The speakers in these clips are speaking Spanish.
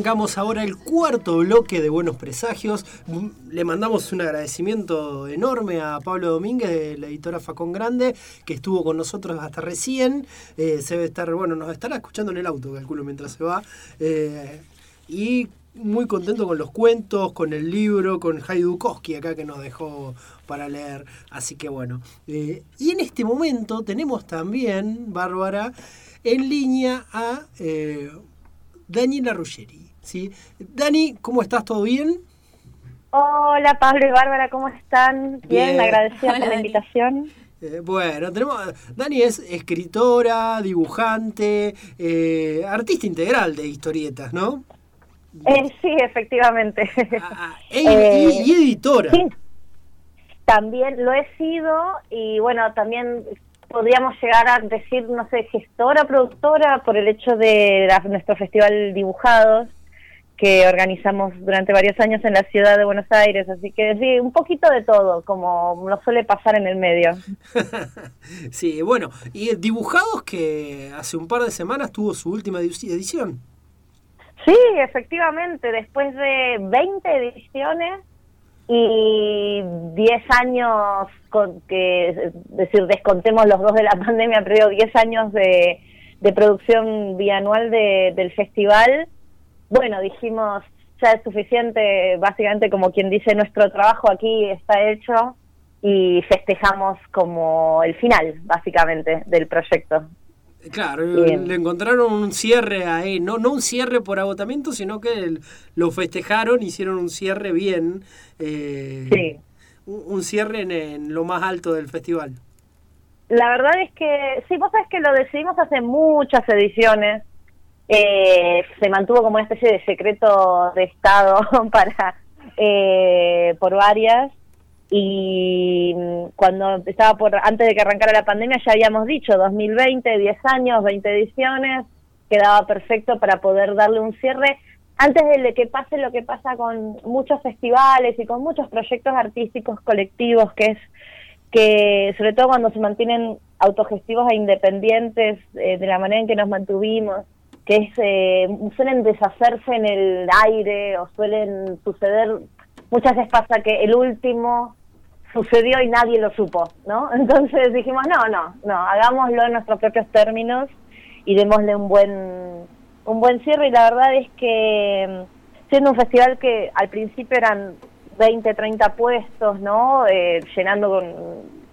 Arrancamos ahora el cuarto bloque de Buenos Presagios. Le mandamos un agradecimiento enorme a Pablo Domínguez de la editora Facón Grande, que estuvo con nosotros hasta recién. Eh, se debe estar, bueno, nos estará escuchando en el auto, calculo, mientras se va. Eh, y muy contento con los cuentos, con el libro, con Haidukowski acá que nos dejó para leer. Así que bueno. Eh, y en este momento tenemos también, Bárbara, en línea a Daniela Ruggeri. ¿Sí? Dani, ¿cómo estás? ¿Todo bien? Hola Pablo y Bárbara, ¿cómo están? Bien, bien agradecida por la invitación. Eh, bueno, tenemos. Dani es escritora, dibujante, eh, artista integral de historietas, ¿no? Eh, sí, efectivamente. Ah, ah, y, y, editora. Sí. También lo he sido y bueno, también podríamos llegar a decir, no sé, gestora, productora, por el hecho de nuestro festival Dibujados, que organizamos durante varios años en la ciudad de Buenos Aires. Así que sí, un poquito de todo, como nos suele pasar en el medio. sí, bueno, y Dibujados que hace un par de semanas tuvo su última edición. Sí, efectivamente, después de 20 ediciones y 10 años, con que, decir, descontemos los dos de la pandemia, pero 10 años de, de producción bianual de, del festival, bueno, dijimos, ya es suficiente, básicamente como quien dice, nuestro trabajo aquí está hecho y festejamos como el final, básicamente, del proyecto. Claro, le encontraron un cierre ahí, no, no un cierre por agotamiento, sino que lo festejaron, hicieron un cierre bien, eh, sí. un, cierre en, lo más alto del festival. La verdad es que, sí, vos sabés que lo decidimos hace muchas ediciones, eh, se mantuvo como una especie de secreto de Estado para eh, por varias, y mm, cuando estaba por antes de que arrancara la pandemia ya habíamos dicho 2020 10 años 20 ediciones quedaba perfecto para poder darle un cierre antes de que pase lo que pasa con muchos festivales y con muchos proyectos artísticos colectivos que es que sobre todo cuando se mantienen autogestivos e independientes eh, de la manera en que nos mantuvimos que es eh, suelen deshacerse en el aire o suelen suceder muchas veces pasa que el último sucedió y nadie lo supo, ¿no? Entonces dijimos, no, no, no, hagámoslo en nuestros propios términos y démosle un buen, un buen cierre y la verdad es que mm, siendo un festival que al principio eran 20, 30 puestos, ¿no? Eh, llenando con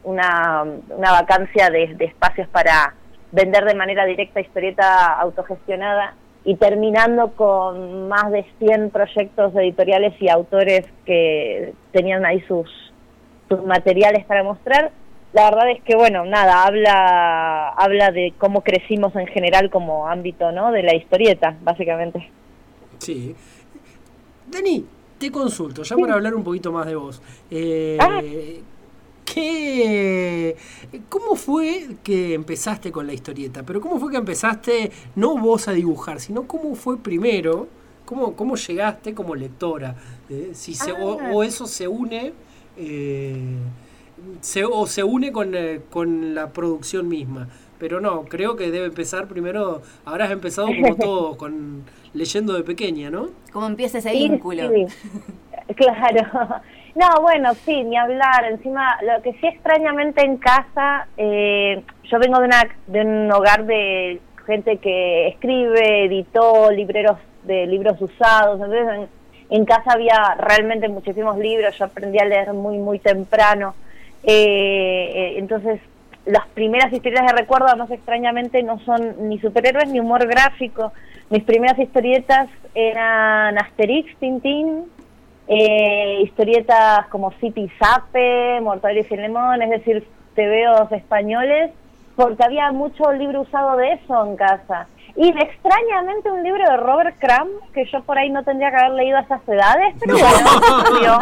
una, una vacancia de, de espacios para vender de manera directa historieta autogestionada y terminando con más de 100 proyectos editoriales y autores que tenían ahí sus sus materiales para mostrar. La verdad es que, bueno, nada, habla, habla de cómo crecimos en general como ámbito, ¿no? De la historieta, básicamente. Sí. Dani, te consulto, ya para hablar un poquito más de vos. Eh, ah. ¿Qué, ¿Cómo fue que empezaste con la historieta? Pero ¿cómo fue que empezaste, no vos a dibujar, sino cómo fue primero, cómo, cómo llegaste como lectora? Eh, si se, o, ah. eso se une eh, se, o se une con, eh, con la producción misma. Pero no, creo que debe empezar primero, ahora has empezado como todo, con leyendo de pequeña, ¿no? ¿Cómo empieza ese vínculo? Claro. No, bueno, sí, ni hablar. Encima, lo que sí extrañamente en casa, eh, yo vengo de, una, de un hogar de gente que escribe, editó libreros de libros usados, entonces en casa había realmente muchísimos libros, yo aprendí a leer muy, muy temprano. Eh, eh, entonces, las primeras historias de recuerdo, más extrañamente, no son ni superhéroes ni humor gráfico, mis primeras historietas eran Asterix, Tintín, eh, historietas como City Zape, Mortadelo y Filemón, es decir, tebeos españoles, porque había mucho libro usado de eso en casa. Y extrañamente un libro de Robert Crumb, que yo por ahí no tendría que haber leído a esas edades, pero bueno,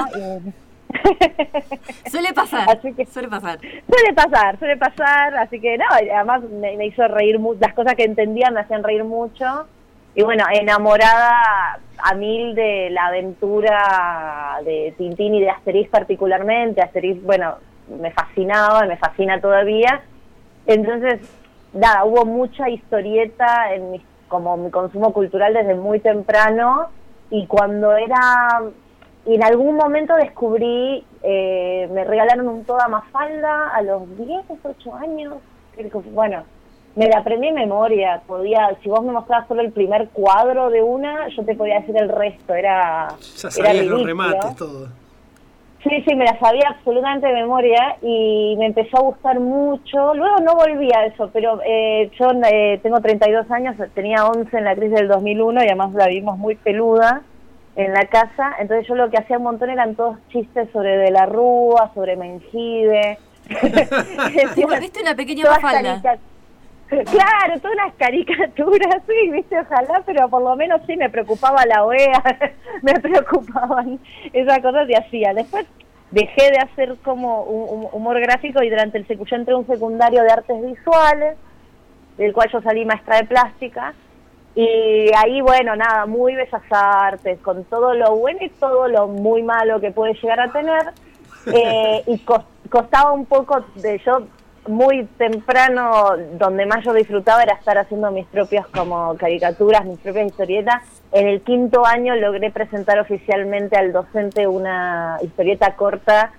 suele pasar, suele pasar. Suele pasar, suele pasar, así que no, además me, me hizo reír, las cosas que entendía me hacían reír mucho. Y bueno, enamorada a mil de la aventura de Tintín y de Asterix particularmente. Asterix, bueno, me fascinaba, me fascina todavía. Entonces, nada, hubo mucha historieta en mi, como mi consumo cultural desde muy temprano y cuando era, y en algún momento descubrí, eh, me regalaron un toda Mafalda a los 10, 8 años, bueno, me la aprendí en memoria, podía, si vos me mostrabas solo el primer cuadro de una, yo te podía decir el resto, era... Ya sabías los remates, todo. Sí, sí, me la sabía absolutamente de memoria y me empezó a gustar mucho. Luego no volví a eso, pero eh, yo eh, tengo 32 años, tenía 11 en la crisis del 2001 y además la vimos muy peluda en la casa. Entonces yo lo que hacía un montón eran todos chistes sobre De la Rúa, sobre Mengibe. ¿Viste una pequeña falda? Claro, todas unas caricaturas, sí, viste, ojalá, pero por lo menos sí me preocupaba la OEA, me preocupaban esas cosas y hacía. Después dejé de hacer como un, humor gráfico y durante el yo entré a un secundario de artes visuales, del cual yo salí maestra de plástica, y ahí, bueno, nada, muy bellas artes, con todo lo bueno y todo lo muy malo que puede llegar a tener, eh, y costaba un poco de yo muy temprano, donde más yo disfrutaba era estar haciendo mis propias como caricaturas, mis propias historietas. En el quinto año logré presentar oficialmente al docente una historieta corta,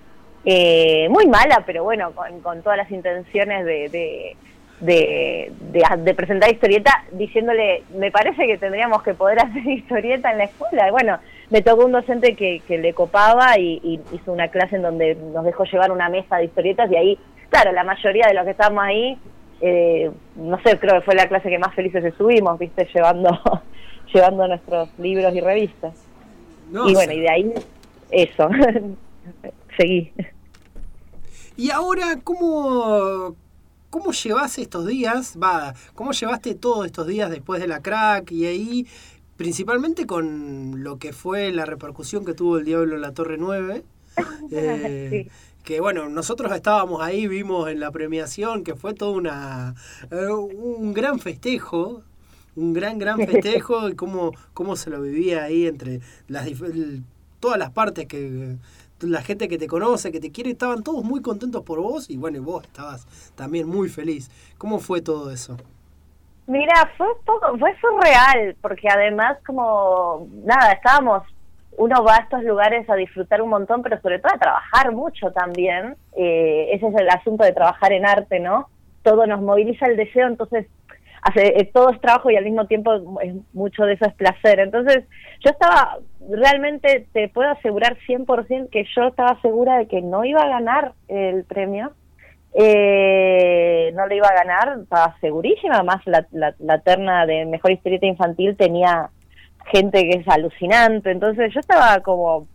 eh, muy mala, pero bueno, con, todas las intenciones de, de, de, presentar historieta, diciéndole, me parece que tendríamos que poder hacer historieta en la escuela. Bueno, me tocó un docente que, que le copaba y, y hizo una clase en donde nos dejó llevar una mesa de historietas y ahí claro, la mayoría de los que estábamos ahí, eh, no sé, creo que fue la clase que más felices estuvimos, viste, llevando, llevando nuestros libros y revistas. y bueno, y de ahí, eso, seguí. Y ahora, ¿cómo, ¿cómo llevas estos días? Va, ¿cómo llevaste todos estos días después de la crack y ahí, principalmente con lo que fue la repercusión que tuvo el Diablo en la Torre 9? Eh, que bueno, nosotros estábamos ahí, vimos en la premiación que fue todo una eh, un gran festejo, un gran, gran festejo y cómo, cómo se lo vivía ahí entre las todas las partes que la gente que te conoce, que te quiere, estaban todos muy contentos por vos y bueno, y vos estabas también muy feliz. ¿Cómo fue todo eso? Mira, fue poco, fue surreal, porque además como, nada, estábamos uno va a estos lugares a disfrutar un montón, pero sobre todo a trabajar mucho también. Eh, ese es el asunto de trabajar en arte, ¿no? Todo nos moviliza el deseo, entonces hace, eh, todo es trabajo y al mismo tiempo es, mucho de eso es placer. Entonces yo estaba, realmente te puedo asegurar 100% que yo estaba segura de que no iba a ganar el premio. Eh, no lo iba a ganar, estaba segurísima, además la, la, la terna de Mejor Historieta Infantil tenía gente que es alucinante, entonces yo estaba como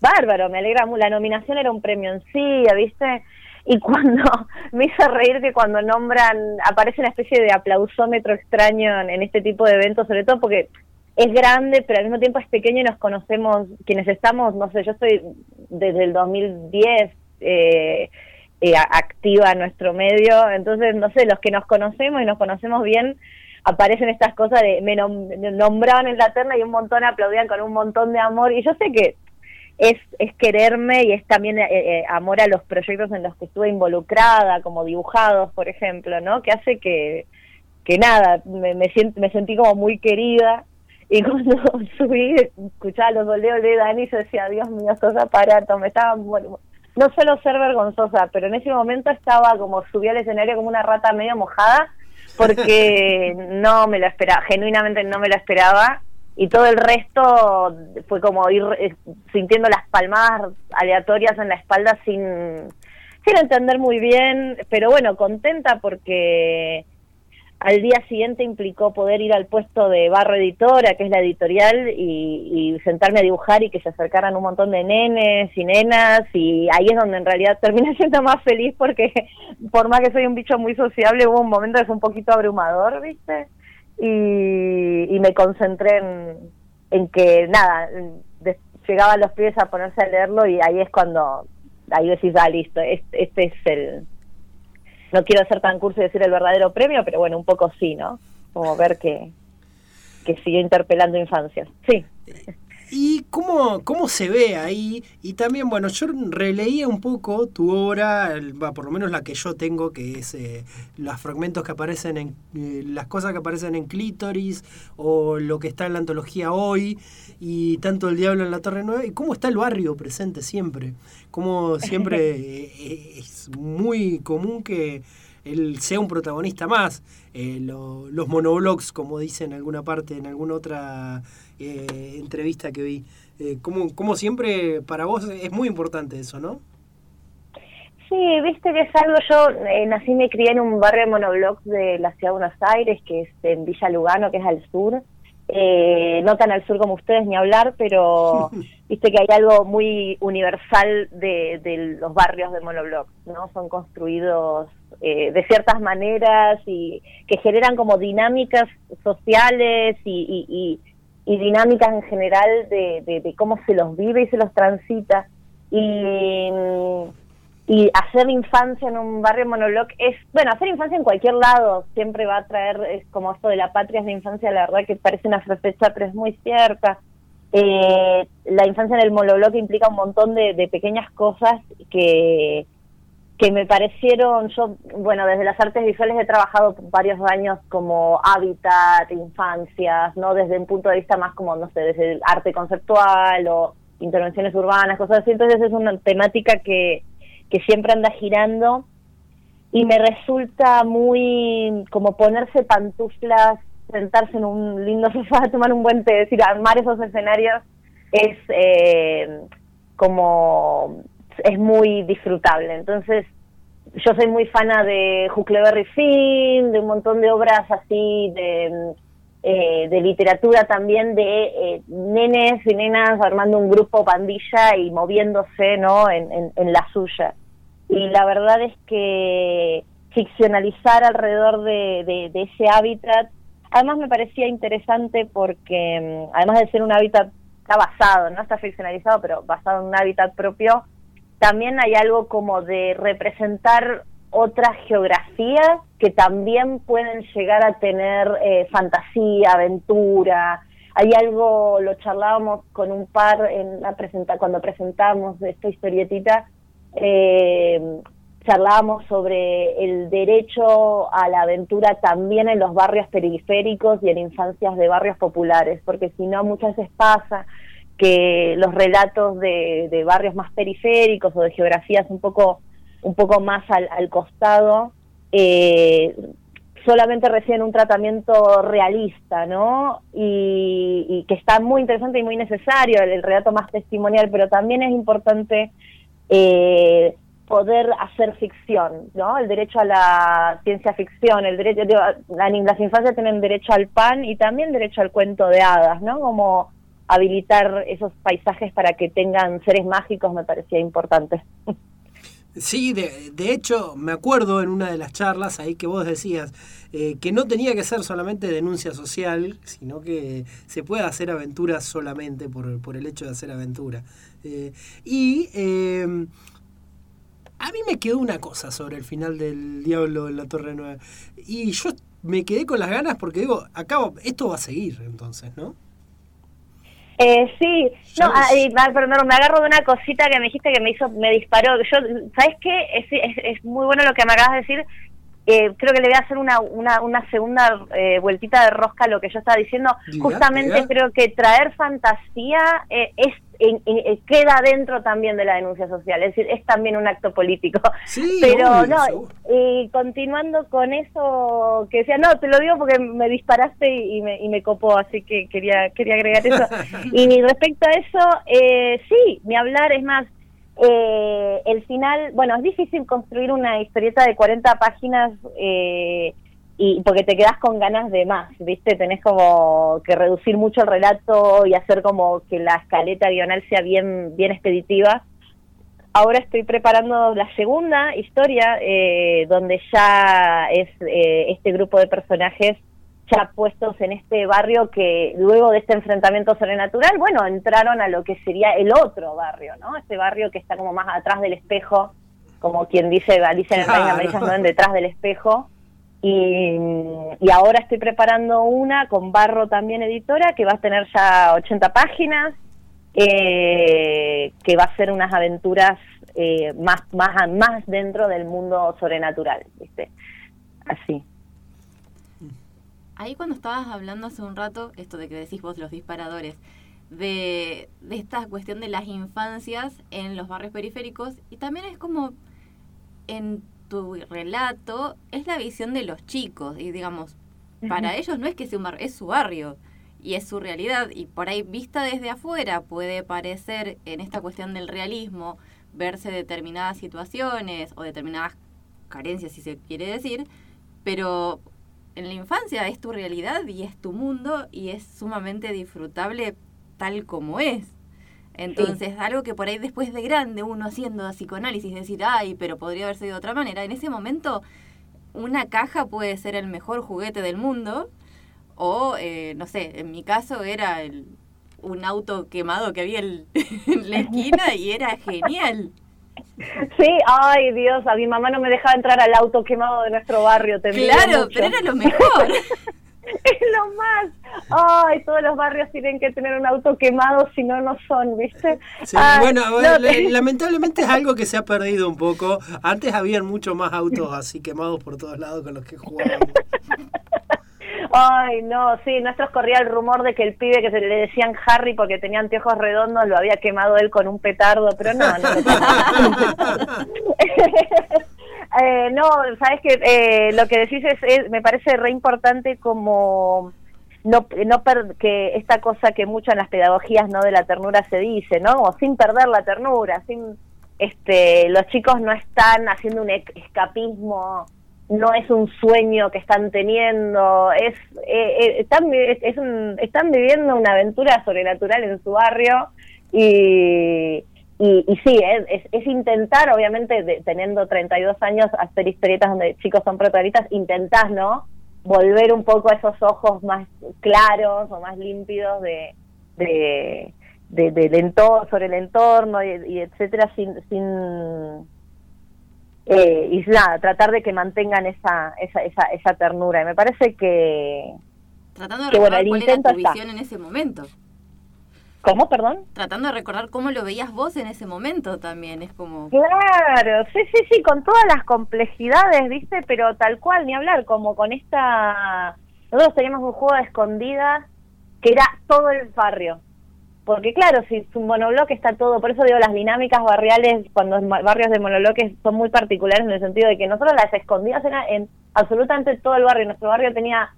bárbaro, me alegra mucho, la nominación era un premio en sí, ¿viste? Y cuando me hizo reír que cuando nombran, aparece una especie de aplausómetro extraño en, este tipo de eventos, sobre todo porque es grande, pero al mismo tiempo es pequeño y nos conocemos, quienes estamos, no sé, yo estoy desde el 2010 eh, eh, activa nuestro medio, entonces, no sé, los que nos conocemos y nos conocemos bien, aparecen estas cosas de me, nombraban en la terna y un montón aplaudían con un montón de amor. Y yo sé que es, es quererme y es también eh, eh, amor a los proyectos en los que estuve involucrada, como dibujados, por ejemplo, ¿no? Que hace que, que nada, me, me, me sentí como muy querida. Y cuando subí, escuchaba los boleos de Dani, yo decía, Dios mío, sos aparato, me estaba, bueno, no suelo ser vergonzosa, pero en ese momento estaba como, subí al escenario como una rata medio mojada, porque no me lo esperaba, genuinamente no me lo esperaba y todo el resto fue como ir eh, sintiendo las palmadas aleatorias en la espalda sin, sin entender muy bien, pero bueno, contenta porque al día siguiente implicó poder ir al puesto de barro editora, que es la editorial, y, sentarme a dibujar y que se acercaran un montón de nenes y nenas, y ahí es donde en realidad terminé siendo más feliz porque por más que soy un bicho muy sociable, hubo un momento que fue un poquito abrumador, ¿viste? Y, y me concentré en, que, nada, llegaban los pibes a ponerse a leerlo y ahí es cuando, ahí decís, ah, listo, este, este es el no quiero ser tan curso y decir el verdadero premio, pero bueno, un poco sí, ¿no? Como ver que, que sigue interpelando infancias. Sí. ¿Y cómo, cómo se ve ahí? Y también, bueno, yo releía un poco tu obra, por lo menos la que yo tengo, que es eh, los fragmentos que aparecen en, eh, las cosas que aparecen en Clítoris, o lo que está en la antología hoy, y tanto El Diablo en la Torre Nueva, y cómo está el barrio presente siempre. Cómo siempre eh, es muy común que él sea un protagonista más. Los monoblogs, como dice en alguna parte, en alguna otra eh, entrevista que vi. Eh, como, como siempre, para vos es muy importante eso, ¿no? Sí, viste que es algo, yo eh, nací y me crié en un barrio de monoblocks de la ciudad de Buenos Aires, que es en Villa Lugano, que es al sur. Eh, no tan al sur como ustedes ni hablar, pero viste que hay algo muy universal de, de los barrios de monoblocks, ¿no? Son construidos eh, de ciertas maneras y que generan como dinámicas sociales y, y, y dinámicas en general de, de, cómo se los vive y se los transita. Y, y hacer infancia en un barrio monolog es, bueno, hacer infancia en cualquier lado siempre va a traer, es como esto de la patria es la infancia, la verdad que parece una fecha, pero es muy cierta. Eh, la infancia en el monolog implica un montón de, de pequeñas cosas que, que me parecieron, yo, bueno, desde las artes visuales he trabajado varios años como hábitat, infancias, ¿no? Desde un punto de vista más como, no sé, desde el arte conceptual o intervenciones urbanas, cosas así. Entonces es una temática que, que siempre anda girando y me resulta muy como ponerse pantuflas, sentarse en un lindo sofá, tomar un buen té, decir, armar esos escenarios es eh, como es muy disfrutable. Entonces, yo soy muy fana de Huckleberry Finn, de un montón de obras así de, eh, de literatura también de eh, nenes y nenas armando un grupo pandilla y moviéndose ¿no? en, en, la suya. Y la verdad es que ficcionalizar alrededor de, de, ese hábitat, además me parecía interesante porque mm, además de ser un hábitat, está basado, no está ficcionalizado, pero basado en un hábitat propio, también hay algo como de representar otras geografías que también pueden llegar a tener eh, fantasía, aventura. Hay algo, lo charlábamos con un par en la presenta cuando presentamos esta historietita, eh, charlábamos sobre el derecho a la aventura también en los barrios periféricos y en infancias de barrios populares, porque si no muchas veces pasa que los relatos de, barrios más periféricos o de geografías un poco, un poco más al, costado, eh, solamente reciben un tratamiento realista, ¿no? Y, que está muy interesante y muy necesario, el, relato más testimonial, pero también es importante eh, poder hacer ficción, ¿no? El derecho a la ciencia ficción, el derecho, las infancias tienen derecho al pan y también derecho al cuento de hadas, ¿no? Como habilitar esos paisajes para que tengan seres mágicos me parecía importante. Sí, de, de, hecho, me acuerdo en una de las charlas ahí que vos decías eh, que no tenía que ser solamente denuncia social, sino que se puede hacer aventura solamente por, por el hecho de hacer aventura. Eh, y em, a mí me quedó una cosa sobre el final del Diablo en la Torre Nueva. Y yo me quedé con las ganas porque digo, acabo, esto va a seguir entonces, ¿no? Eh, sí, no, perdón, me agarro de una cosita que me dijiste que me hizo, me disparó. Yo, ¿sabes qué? Es, es, muy bueno lo que me acabas de decir. Eh, creo que le voy a hacer una, una, una segunda eh, vueltita de rosca a lo que yo estaba diciendo. Justamente creo que traer fantasía eh, es eh, queda dentro también de la denuncia social, es decir, es también un acto político. Pero no, y continuando con eso que decía, no, te lo digo porque me disparaste y, me, y me copó, así que quería, quería agregar eso. y respecto a eso, eh, sí, mi hablar es más, eh, el final, bueno, es difícil construir una historieta de 40 páginas eh, y porque te quedas con ganas de más, ¿viste? Tenés como que reducir mucho el relato y hacer como que la escaleta guional sea bien, bien expeditiva. Ahora estoy preparando la segunda historia, eh, donde ya es eh, este grupo de personajes ya puestos en este barrio que luego de este enfrentamiento sobrenatural, bueno, entraron a lo que sería el otro barrio, ¿no? Este barrio que está como más atrás del espejo, como quien dice Alicia en el País de no detrás del espejo y, ahora estoy preparando una con Barro también editora que va a tener ya 80 páginas, eh, que va a ser unas aventuras eh, más, más, más dentro del mundo sobrenatural, ¿viste? Así. Ahí cuando estabas hablando hace un rato, esto de que decís vos los disparadores, de, de esta cuestión de las infancias en los barrios periféricos, y también es como en tu relato es la visión de los chicos y digamos, para ellos no es que sea un barrio, es su barrio y es su realidad y por ahí vista desde afuera puede parecer en esta cuestión del realismo verse determinadas situaciones o determinadas carencias si se quiere decir, pero en la infancia es tu realidad y es tu mundo y es sumamente disfrutable tal como es. Entonces, algo que por ahí después de grande uno haciendo psicoanálisis, decir, ay, pero podría haber sido de otra manera, en ese momento una caja puede ser el mejor juguete del mundo o, eh, no sé, en mi caso era el, un auto quemado que había en la esquina y era genial. Sí, ay Dios, a mi mamá no me dejaba entrar al auto quemado de nuestro barrio. Claro, pero era lo mejor. es lo más. Ay, todos los barrios tienen que tener un auto quemado, si no, no son, ¿viste? bueno, lamentablemente es algo que se ha perdido un poco. Antes habían mucho más autos así quemados por todos lados con los que jugábamos. Ay, no, sí, nuestros corría el rumor de que el pibe que se le decían Harry porque tenía anteojos redondos lo había quemado él con un petardo, pero no, no. Eh, no, sabes que eh, lo que decís es, me parece re importante como no, no que esta cosa que mucho en las pedagogías no de la ternura se dice, ¿no? O sin perder la ternura, sin este los chicos no están haciendo un escapismo, no es un sueño que están teniendo, es, eh, están, es un, están viviendo una aventura sobrenatural en su barrio y, y, y sí, es, es, intentar, obviamente, teniendo 32 años, hacer historietas donde chicos son protagonistas, intentás, ¿no? Volver un poco a esos ojos más claros o más límpidos de, de, de, sobre el entorno y, etcétera, sin, sin eh, y nada, tratar de que mantengan esa, esa, esa, esa ternura. Y me parece que... Tratando de recordar cuál era tu visión en ese momento. ¿Cómo, perdón? Tratando de recordar cómo lo veías vos en ese momento también, es como... Claro, sí, sí, sí, con todas las complejidades, ¿viste? Pero tal cual, ni hablar, como con esta... Nosotros teníamos un juego de escondidas que era todo el barrio. Porque claro, si un monobloque está todo, por eso digo, las dinámicas barriales, cuando barrios de monobloques son muy particulares en el sentido de que nosotros las escondidas eran en absolutamente todo el barrio. Nuestro barrio tenía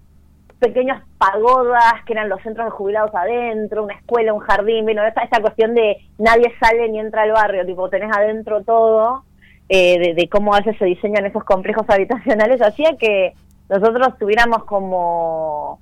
pequeñas pagodas que eran los centros de jubilados adentro, una escuela, un jardín, bueno, esta, esta cuestión de nadie sale ni entra al barrio, tipo tenés adentro todo, eh, de, cómo a veces se diseñan esos complejos habitacionales, hacía que nosotros tuviéramos como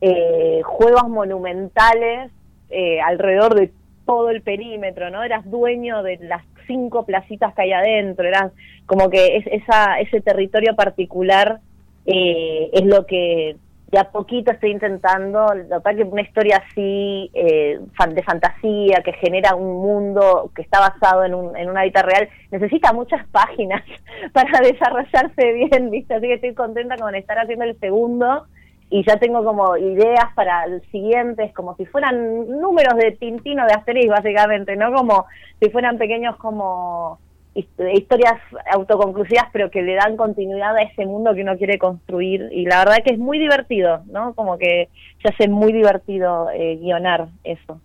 eh, juegos monumentales eh, alrededor de todo el perímetro, ¿no? Eras dueño de las cinco placitas que hay adentro, eras como que es, esa, ese territorio particular es lo que de a poquito estoy intentando, lo que una historia así eh, de fantasía que genera un mundo que está basado en, un, en una vida real, necesita muchas páginas para desarrollarse bien, ¿viste? Así que estoy contenta con estar haciendo el segundo y ya tengo como ideas para el siguiente, es como si fueran números de Tintino de Asterix, básicamente, ¿no? Como si fueran pequeños como historias autoconclusivas, pero que le dan continuidad a ese mundo que uno quiere construir. Y la verdad que es muy divertido, ¿no? Como que se hace muy divertido eh, guionar eso.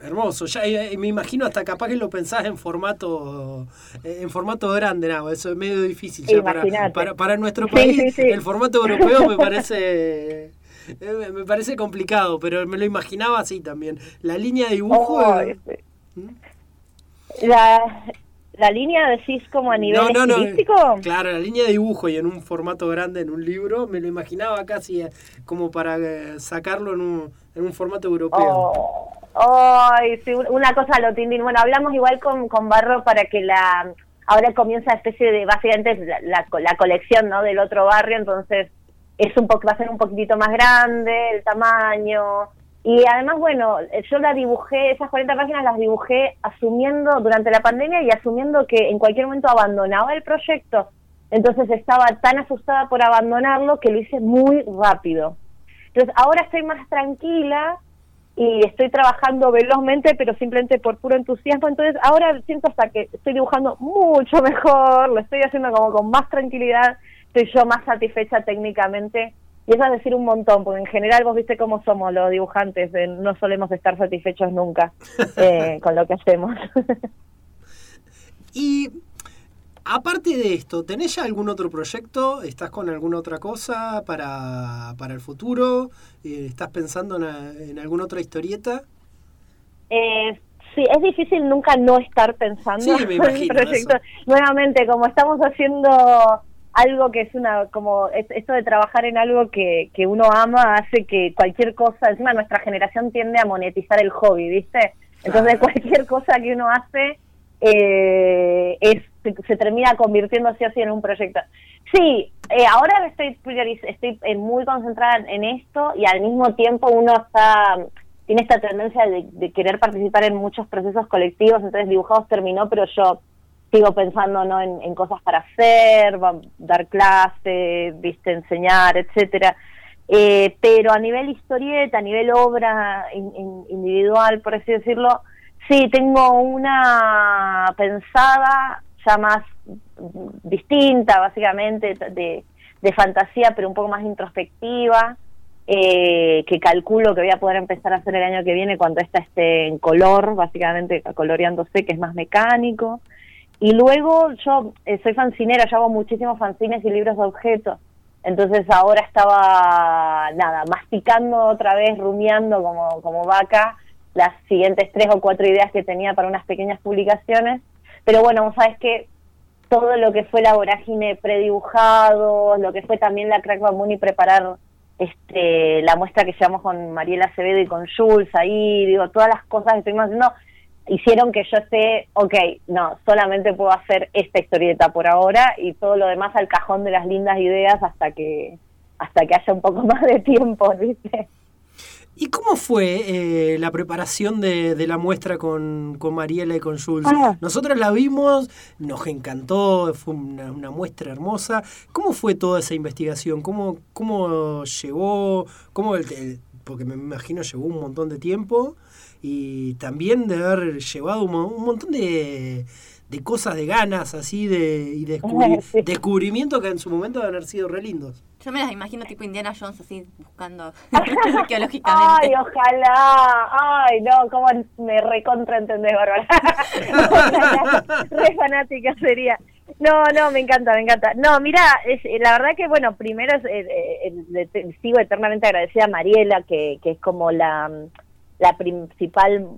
Hermoso, ya me imagino hasta capaz que lo pensás en formato eh, en formato grande, no, eso es medio difícil ya para, para, nuestro país. El formato europeo me parece eh, me parece complicado, pero me lo imaginaba así también. La línea de dibujo. Oh, este. ¿Mm? la, la línea decís como a nivel no, no, estilístico. No, claro, la línea de dibujo y en un formato grande en un libro, me lo imaginaba casi eh, como para eh, sacarlo en un, en un formato europeo. Oh, ay, sí, una cosa lo tindín. Bueno, hablamos igual con, con Barro para que la ahora comienza especie de básicamente la, la, la colección no del otro barrio, entonces es un poco va a ser un poquitito más grande el tamaño y además, bueno, yo la dibujé, esas 40 páginas las dibujé asumiendo durante la pandemia y asumiendo que en cualquier momento abandonaba el proyecto. Entonces estaba tan asustada por abandonarlo que lo hice muy rápido. Entonces ahora estoy más tranquila y estoy trabajando velozmente, pero simplemente por puro entusiasmo. Entonces ahora siento hasta que estoy dibujando mucho mejor, lo estoy haciendo como con más tranquilidad, estoy yo más satisfecha técnicamente y eso es decir un montón, porque en general vos viste cómo somos los dibujantes, no solemos estar satisfechos nunca eh, con lo que hacemos. y aparte de esto, ¿tenés ya algún otro proyecto? ¿Estás con alguna otra cosa para, para el futuro? Eh, ¿Estás pensando en, en, alguna otra historieta? Eh, sí, es difícil nunca no estar pensando sí, me imagino en proyectos. Nuevamente, como estamos haciendo algo que es una, como esto de trabajar en algo que, que uno ama hace que cualquier cosa, encima nuestra generación tiende a monetizar el hobby, ¿viste? Entonces cualquier cosa que uno hace eh, es, se, termina convirtiendo así así en un proyecto. Sí, eh, ahora estoy, estoy eh, muy concentrada en esto y al mismo tiempo uno está tiene esta tendencia de, querer participar en muchos procesos colectivos, entonces dibujados terminó, pero yo sigo pensando ¿no? en, cosas para hacer, dar clases, viste, enseñar, etcétera. Eh, pero a nivel historieta, a nivel obra individual, por así decirlo, sí, tengo una pensada ya más distinta, básicamente, de, de fantasía, pero un poco más introspectiva, eh, que calculo que voy a poder empezar a hacer el año que viene cuando esta esté en color, básicamente coloreándose, que es más mecánico. Y luego yo eh, soy fancinera, yo hago muchísimos fanzines y libros de objetos. Entonces ahora estaba, nada, masticando otra vez, rumiando como, como vaca las siguientes tres o cuatro ideas que tenía para unas pequeñas publicaciones. Pero bueno, vos sabes que todo lo que fue la vorágine predibujado, lo que fue también la Crack y preparar este, la muestra que llevamos con Mariela Acevedo y con Jules ahí, digo, todas las cosas que estuvimos haciendo, hicieron que yo esté, ok, no, solamente puedo hacer esta historieta por ahora y todo lo demás al cajón de las lindas ideas hasta que hasta que haya un poco más de tiempo, ¿viste? ¿Y cómo fue eh, la preparación de, de, la muestra con, con Mariela y con Jules? Nosotros la vimos, nos encantó, fue una, una, muestra hermosa. ¿Cómo fue toda esa investigación? ¿Cómo, cómo llevó? Cómo el, el, porque me imagino llevó un montón de tiempo y después de haber llevado un, un montón de, de, cosas, de ganas así, de, y descubri sí. descubrimientos que en su momento deben haber sido re lindos. Yo me las imagino tipo Indiana Jones así, buscando arqueológicamente. Ay, ojalá. Ay, no, cómo me recontra entendés, Bárbara. re fanática sería. No, no, me encanta, me encanta. No, mira, es, la verdad que, bueno, primero es, eh, eh, sigo eternamente agradecida a Mariela, que, que es como la la principal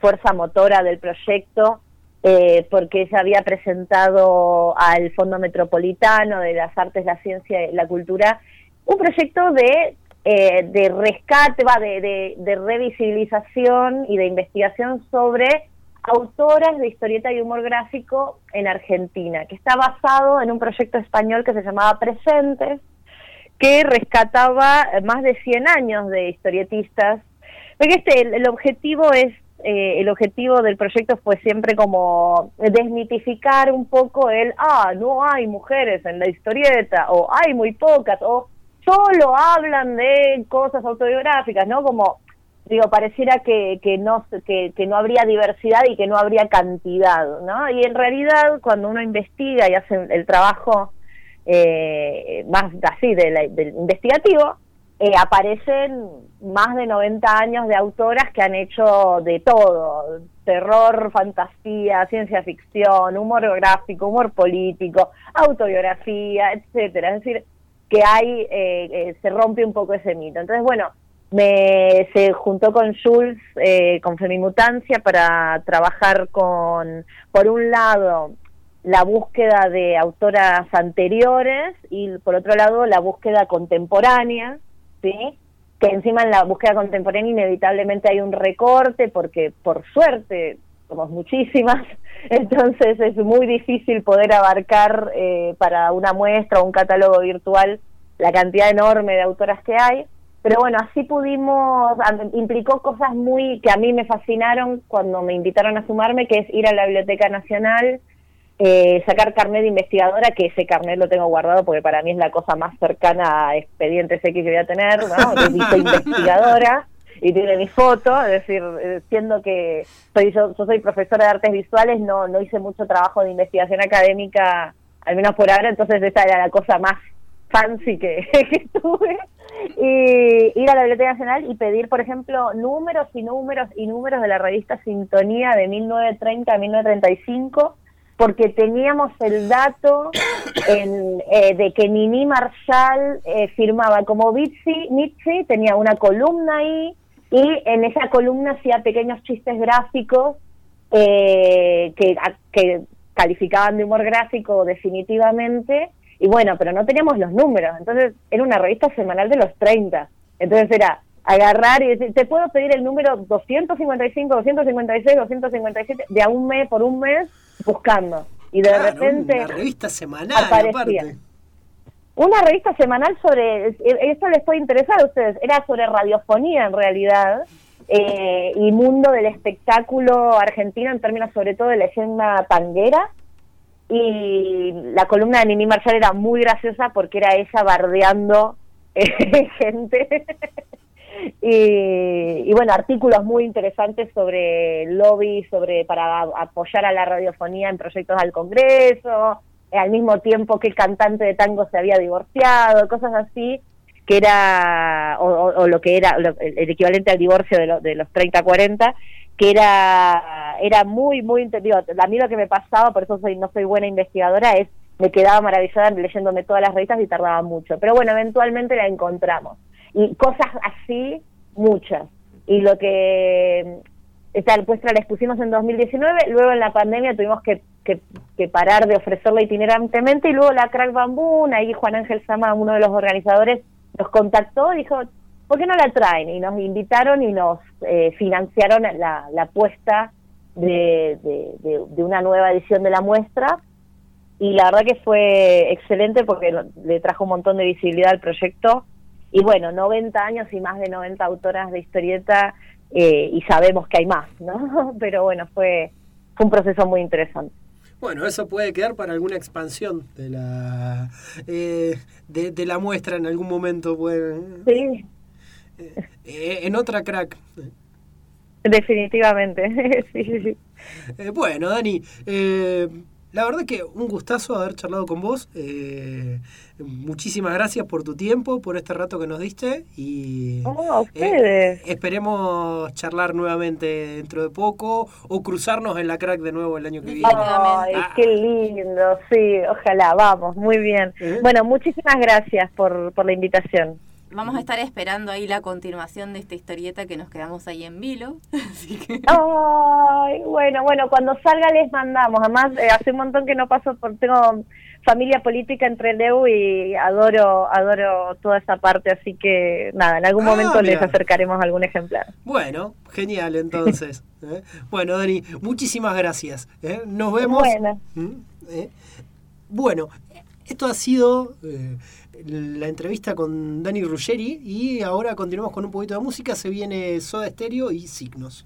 fuerza motora del proyecto, eh, porque ella había presentado al Fondo Metropolitano de las Artes, la Ciencia y la Cultura un proyecto de, eh, de rescate, va, de, de, de revisibilización y de investigación sobre autoras de historieta y humor gráfico en Argentina, que está basado en un proyecto español que se llamaba Presentes, que rescataba más de 100 años de historietistas. Porque este, el, el objetivo es, eh, el objetivo del proyecto fue siempre como desmitificar un poco el, ah, no hay mujeres en la historieta, o hay muy pocas, o solo hablan de cosas autobiográficas, ¿no? Como, digo, pareciera que, que, no, que, que no habría diversidad y que no habría cantidad, ¿no? Y en realidad, cuando uno investiga y hace el trabajo eh, más así del, del investigativo, eh, aparecen más de 90 años de autoras que han hecho de todo, terror, fantasía, ciencia ficción, humor gráfico, humor político, autobiografía, etcétera. Es decir, que hay, eh, eh, se rompe un poco ese mito. Entonces, bueno, me, se juntó con Jules, eh, con Femimutancia, para trabajar con, por un lado, la búsqueda de autoras anteriores y por otro lado la búsqueda contemporánea, ¿sí? que encima en la búsqueda contemporánea inevitablemente hay un recorte porque por suerte somos muchísimas, entonces es muy difícil poder abarcar eh, para una muestra o un catálogo virtual la cantidad enorme de autoras que hay. Pero bueno, así pudimos, implicó cosas muy que a mí me fascinaron cuando me invitaron a sumarme, que es ir a la Biblioteca Nacional, eh, sacar carnet de investigadora, que ese carnet lo tengo guardado porque para mí es la cosa más cercana a expedientes X que voy a tener, ¿no? investigadora y tiene mi foto, es decir, eh, siendo que soy, yo, soy profesora de artes visuales, no, no hice mucho trabajo de investigación académica, al menos por ahora, entonces esa era la cosa más fancy que, que tuve. Y ir a la Biblioteca Nacional y pedir, por ejemplo, números y números y números de la revista Sintonía de 1930 a 1935 porque teníamos el dato eh, de que Nini Marshall eh, firmaba. Como Bitsi, Nietzsche, tenía una columna ahí, y en esa columna hacía pequeños chistes gráficos eh, que, que calificaban de humor gráfico definitivamente, y bueno, pero no teníamos los números, entonces era una revista semanal de los 30, entonces era agarrar y decir, te puedo pedir el número 255, 256, 257, de a un mes por un mes buscando. Y de repente... Una revista semanal, aparte. Una revista semanal sobre, esto les puede interesar a ustedes, era sobre radiofonía en realidad, eh, y mundo del espectáculo argentino en términos sobre todo de leyenda tanguera. Y la columna de Nini Marshall era muy graciosa porque era ella bardeando eh, gente. Y, y, bueno, artículos muy interesantes sobre lobby, sobre para apoyar a la radiofonía en proyectos al Congreso, al mismo tiempo que el cantante de tango se había divorciado, cosas así, que era, o, lo que era el equivalente al divorcio de, de los 30-40, que era, era muy, muy, digo, a mí lo que me pasaba, por eso soy, no soy buena investigadora, es me quedaba maravillada leyéndome todas las revistas y tardaba mucho. Pero bueno, eventualmente la encontramos. Y cosas así, muchas. Y lo que esta muestra la expusimos en 2019, luego en la pandemia tuvimos que, que, parar de ofrecerla itinerantemente y luego la Crack Bamboo, ahí Juan Ángel Sama, uno de los organizadores, nos contactó, dijo, ¿por qué no la traen? Y nos invitaron y nos eh, financiaron la, la puesta de, de, una nueva edición de la muestra y la verdad que fue excelente porque le trajo un montón de visibilidad al proyecto y bueno, 90 años y más de 90 autoras de historieta eh, y sabemos que hay más, ¿no? Pero bueno, fue, fue un proceso muy interesante. Bueno, eso puede quedar para alguna expansión de la eh, de, la muestra en algún momento. Puede, sí. Eh, en otra crack. Definitivamente, sí, sí, sí. bueno, Dani, la verdad que un gustazo haber charlado con vos. Eh, muchísimas gracias por tu tiempo, por este rato que nos diste y oh, ustedes. Eh, esperemos charlar nuevamente dentro de poco o cruzarnos en la crack de nuevo el año que viene. Ay, ah. qué lindo, sí, ojalá, vamos, muy bien. ¿Eh? Bueno, muchísimas gracias por, por la invitación. Vamos a estar esperando ahí la continuación de esta historieta que nos quedamos ahí en vilo. Ay, bueno, bueno, cuando salga les mandamos. Además, eh, hace un montón que no paso por. Tengo familia política entre Leu y adoro adoro toda esa parte, así que nada, en algún ah, momento les acercaremos algún ejemplar. Bueno, genial entonces. ¿eh? Bueno, Dani, muchísimas gracias. ¿eh? Nos vemos. Bueno. ¿Mm? Bueno, esto ha sido la entrevista con Dani Ruggeri y ahora continuamos con un poquito de música. Se viene Soda Stereo y Signos.